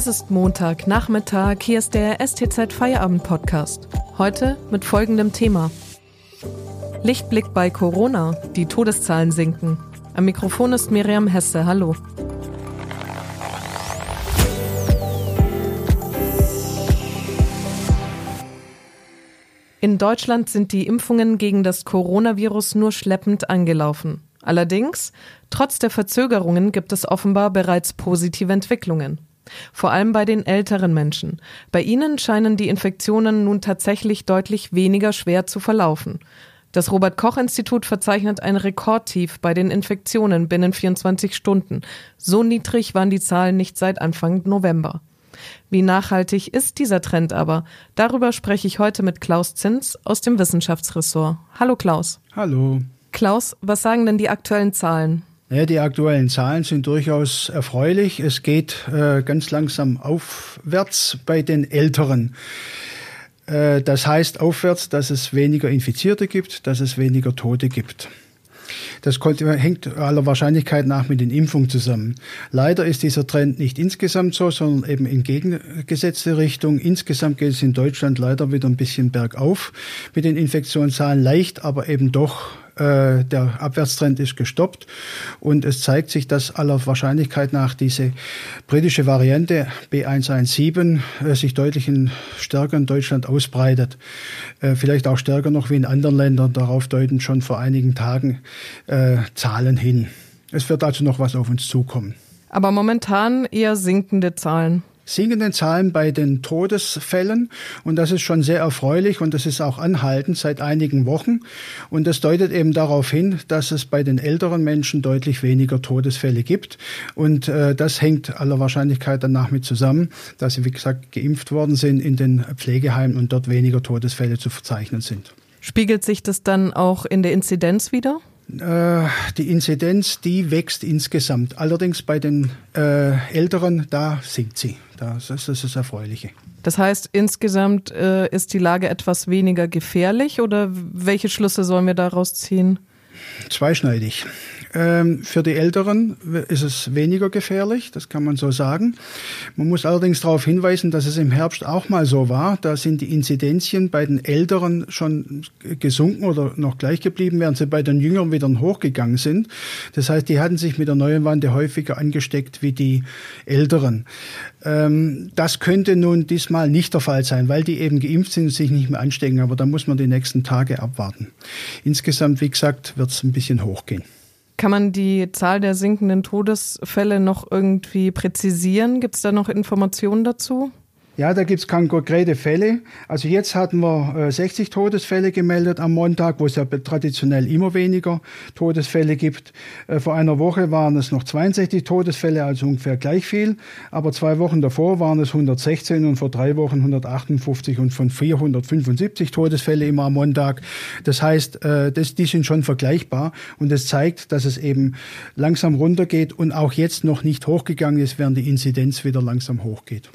Es ist Montag, Nachmittag, hier ist der STZ Feierabend Podcast. Heute mit folgendem Thema. Lichtblick bei Corona, die Todeszahlen sinken. Am Mikrofon ist Miriam Hesse, hallo. In Deutschland sind die Impfungen gegen das Coronavirus nur schleppend angelaufen. Allerdings, trotz der Verzögerungen gibt es offenbar bereits positive Entwicklungen. Vor allem bei den älteren Menschen. Bei ihnen scheinen die Infektionen nun tatsächlich deutlich weniger schwer zu verlaufen. Das Robert Koch Institut verzeichnet ein Rekordtief bei den Infektionen binnen 24 Stunden. So niedrig waren die Zahlen nicht seit Anfang November. Wie nachhaltig ist dieser Trend aber? Darüber spreche ich heute mit Klaus Zins aus dem Wissenschaftsressort. Hallo Klaus. Hallo. Klaus, was sagen denn die aktuellen Zahlen? Die aktuellen Zahlen sind durchaus erfreulich. Es geht äh, ganz langsam aufwärts bei den Älteren. Äh, das heißt aufwärts, dass es weniger Infizierte gibt, dass es weniger Tote gibt. Das hängt aller Wahrscheinlichkeit nach mit den Impfungen zusammen. Leider ist dieser Trend nicht insgesamt so, sondern eben in gegengesetzte Richtung. Insgesamt geht es in Deutschland leider wieder ein bisschen bergauf mit den Infektionszahlen, leicht, aber eben doch äh, der Abwärtstrend ist gestoppt und es zeigt sich, dass aller Wahrscheinlichkeit nach diese britische Variante B117 äh, sich deutlich in, stärker in Deutschland ausbreitet. Äh, vielleicht auch stärker noch wie in anderen Ländern. Darauf deuten schon vor einigen Tagen Zahlen hin. Es wird also noch was auf uns zukommen. Aber momentan eher sinkende Zahlen sinkenden Zahlen bei den Todesfällen. Und das ist schon sehr erfreulich und das ist auch anhaltend seit einigen Wochen. Und das deutet eben darauf hin, dass es bei den älteren Menschen deutlich weniger Todesfälle gibt. Und äh, das hängt aller Wahrscheinlichkeit danach mit zusammen, dass sie, wie gesagt, geimpft worden sind in den Pflegeheimen und dort weniger Todesfälle zu verzeichnen sind. Spiegelt sich das dann auch in der Inzidenz wieder? Äh, die Inzidenz, die wächst insgesamt. Allerdings bei den äh, Älteren, da sinkt sie. Das ist das, ist Erfreuliche. Das heißt, insgesamt äh, ist die Lage etwas weniger gefährlich oder welche Schlüsse sollen wir daraus ziehen? Zweischneidig. Ähm, für die Älteren ist es weniger gefährlich, das kann man so sagen. Man muss allerdings darauf hinweisen, dass es im Herbst auch mal so war. Da sind die Inzidenzien bei den Älteren schon gesunken oder noch gleich geblieben, während sie bei den Jüngeren wieder hochgegangen sind. Das heißt, die hatten sich mit der neuen Wande häufiger angesteckt wie die Älteren. Ähm, das könnte nun diesmal nicht der Fall sein, weil die eben geimpft sind und sich nicht mehr anstecken. Aber da muss man die nächsten Tage abwarten. Insgesamt, wie gesagt, wird es ein bisschen hochgehen. Kann man die Zahl der sinkenden Todesfälle noch irgendwie präzisieren? Gibt es da noch Informationen dazu? Ja, da gibt es konkrete Fälle. Also jetzt hatten wir äh, 60 Todesfälle gemeldet am Montag, wo es ja traditionell immer weniger Todesfälle gibt. Äh, vor einer Woche waren es noch 62 Todesfälle, also ungefähr gleich viel. Aber zwei Wochen davor waren es 116 und vor drei Wochen 158 und von 475 Todesfälle immer am Montag. Das heißt, äh, das, die sind schon vergleichbar und das zeigt, dass es eben langsam runtergeht und auch jetzt noch nicht hochgegangen ist, während die Inzidenz wieder langsam hochgeht.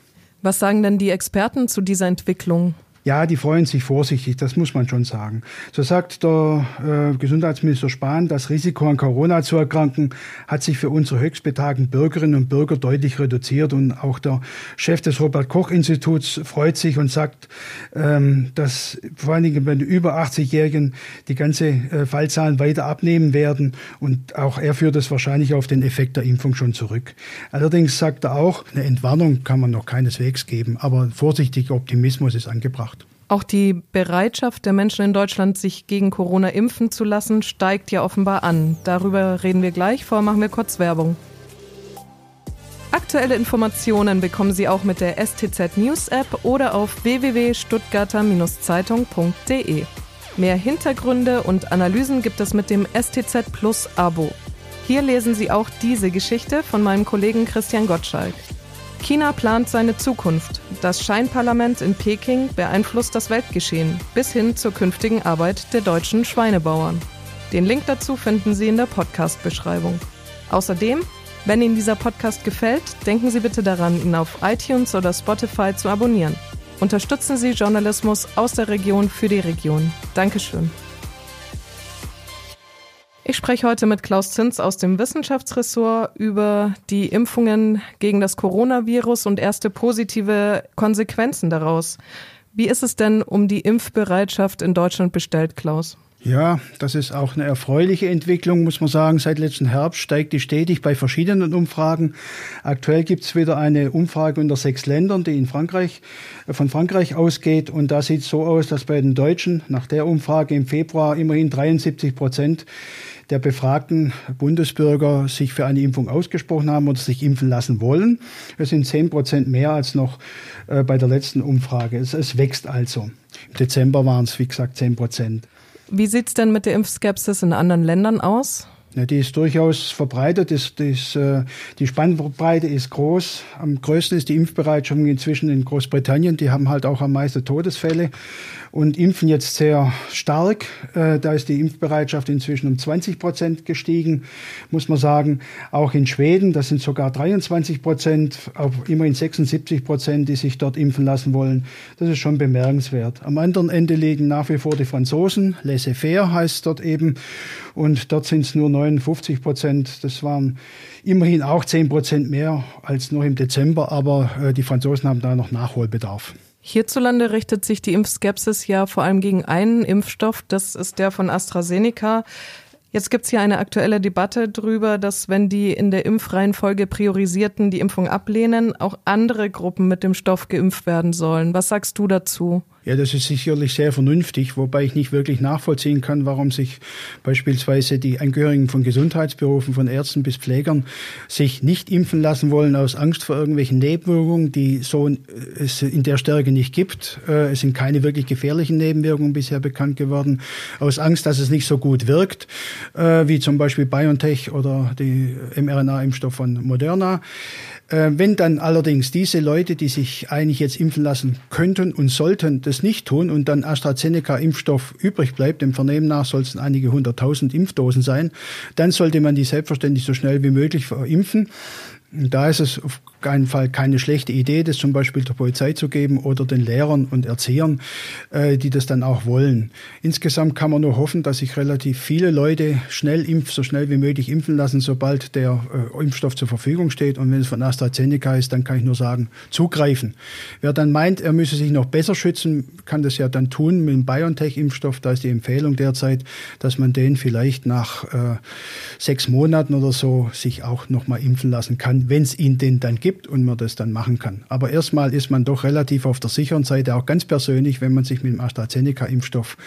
Was sagen denn die Experten zu dieser Entwicklung? Ja, die freuen sich vorsichtig, das muss man schon sagen. So sagt der äh, Gesundheitsminister Spahn, das Risiko an Corona zu erkranken hat sich für unsere höchstbetagten Bürgerinnen und Bürger deutlich reduziert. Und auch der Chef des Robert Koch Instituts freut sich und sagt, ähm, dass vor allen Dingen bei den über 80-Jährigen die ganze äh, Fallzahlen weiter abnehmen werden. Und auch er führt es wahrscheinlich auf den Effekt der Impfung schon zurück. Allerdings sagt er auch, eine Entwarnung kann man noch keineswegs geben, aber vorsichtiger Optimismus ist angebracht. Auch die Bereitschaft der Menschen in Deutschland, sich gegen Corona impfen zu lassen, steigt ja offenbar an. Darüber reden wir gleich. Vorher machen wir kurz Werbung. Aktuelle Informationen bekommen Sie auch mit der STZ News App oder auf www.stuttgarter-zeitung.de. Mehr Hintergründe und Analysen gibt es mit dem STZ Plus Abo. Hier lesen Sie auch diese Geschichte von meinem Kollegen Christian Gottschalk. China plant seine Zukunft. Das Scheinparlament in Peking beeinflusst das Weltgeschehen bis hin zur künftigen Arbeit der deutschen Schweinebauern. Den Link dazu finden Sie in der Podcast-Beschreibung. Außerdem, wenn Ihnen dieser Podcast gefällt, denken Sie bitte daran, ihn auf iTunes oder Spotify zu abonnieren. Unterstützen Sie Journalismus aus der Region für die Region. Dankeschön. Ich spreche heute mit Klaus Zins aus dem Wissenschaftsressort über die Impfungen gegen das Coronavirus und erste positive Konsequenzen daraus. Wie ist es denn um die Impfbereitschaft in Deutschland bestellt, Klaus? Ja, das ist auch eine erfreuliche Entwicklung, muss man sagen. Seit letzten Herbst steigt die stetig bei verschiedenen Umfragen. Aktuell gibt es wieder eine Umfrage unter sechs Ländern, die in Frankreich, äh, von Frankreich ausgeht. Und da sieht es so aus, dass bei den Deutschen nach der Umfrage im Februar immerhin 73 Prozent der befragten Bundesbürger sich für eine Impfung ausgesprochen haben oder sich impfen lassen wollen. Es sind zehn Prozent mehr als noch äh, bei der letzten Umfrage. Es, es wächst also. Im Dezember waren es, wie gesagt, zehn Prozent. Wie sieht es denn mit der Impfskepsis in anderen Ländern aus? Die ist durchaus verbreitet. Ist, ist, äh, die Spannbreite ist groß. Am größten ist die Impfbereitschaft inzwischen in Großbritannien. Die haben halt auch am meisten Todesfälle und impfen jetzt sehr stark. Äh, da ist die Impfbereitschaft inzwischen um 20 Prozent gestiegen, muss man sagen. Auch in Schweden, das sind sogar 23 Prozent, auf immerhin 76 Prozent, die sich dort impfen lassen wollen. Das ist schon bemerkenswert. Am anderen Ende liegen nach wie vor die Franzosen. Laissez-faire heißt dort eben. Und dort sind es nur 59 Prozent. Das waren immerhin auch 10 Prozent mehr als noch im Dezember, aber äh, die Franzosen haben da noch Nachholbedarf. Hierzulande richtet sich die Impfskepsis ja vor allem gegen einen Impfstoff, das ist der von AstraZeneca. Jetzt gibt es hier eine aktuelle Debatte darüber, dass wenn die in der Impfreihenfolge priorisierten die Impfung ablehnen, auch andere Gruppen mit dem Stoff geimpft werden sollen. Was sagst du dazu? Ja, das ist sicherlich sehr vernünftig, wobei ich nicht wirklich nachvollziehen kann, warum sich beispielsweise die Angehörigen von Gesundheitsberufen, von Ärzten bis Pflegern, sich nicht impfen lassen wollen aus Angst vor irgendwelchen Nebenwirkungen, die so es in der Stärke nicht gibt. Äh, es sind keine wirklich gefährlichen Nebenwirkungen bisher bekannt geworden, aus Angst, dass es nicht so gut wirkt, äh, wie zum Beispiel BioNTech oder die mRNA-Impfstoff von Moderna. Äh, wenn dann allerdings diese Leute, die sich eigentlich jetzt impfen lassen könnten und sollten, das nicht tun und dann AstraZeneca-Impfstoff übrig bleibt, dem Vernehmen nach soll es einige hunderttausend Impfdosen sein, dann sollte man die selbstverständlich so schnell wie möglich verimpfen. Da ist es auf keinen Fall keine schlechte Idee, das zum Beispiel der Polizei zu geben oder den Lehrern und Erziehern, äh, die das dann auch wollen. Insgesamt kann man nur hoffen, dass sich relativ viele Leute schnell impfen, so schnell wie möglich impfen lassen, sobald der äh, Impfstoff zur Verfügung steht. Und wenn es von AstraZeneca ist, dann kann ich nur sagen, zugreifen. Wer dann meint, er müsse sich noch besser schützen, kann das ja dann tun mit dem BioNTech-Impfstoff. Da ist die Empfehlung derzeit, dass man den vielleicht nach äh, sechs Monaten oder so sich auch nochmal impfen lassen kann wenn es ihn denn dann gibt und man das dann machen kann. Aber erstmal ist man doch relativ auf der sicheren Seite, auch ganz persönlich, wenn man sich mit dem AstraZeneca-Impfstoff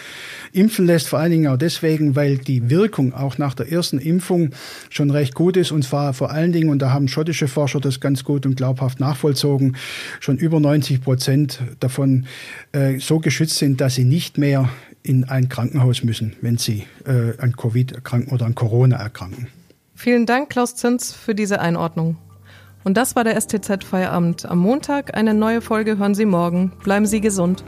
impfen lässt. Vor allen Dingen auch deswegen, weil die Wirkung auch nach der ersten Impfung schon recht gut ist. Und zwar vor allen Dingen, und da haben schottische Forscher das ganz gut und glaubhaft nachvollzogen, schon über 90 Prozent davon äh, so geschützt sind, dass sie nicht mehr in ein Krankenhaus müssen, wenn sie äh, an Covid erkranken oder an Corona erkranken. Vielen Dank, Klaus Zins, für diese Einordnung. Und das war der STZ Feierabend am Montag. Eine neue Folge hören Sie morgen. Bleiben Sie gesund.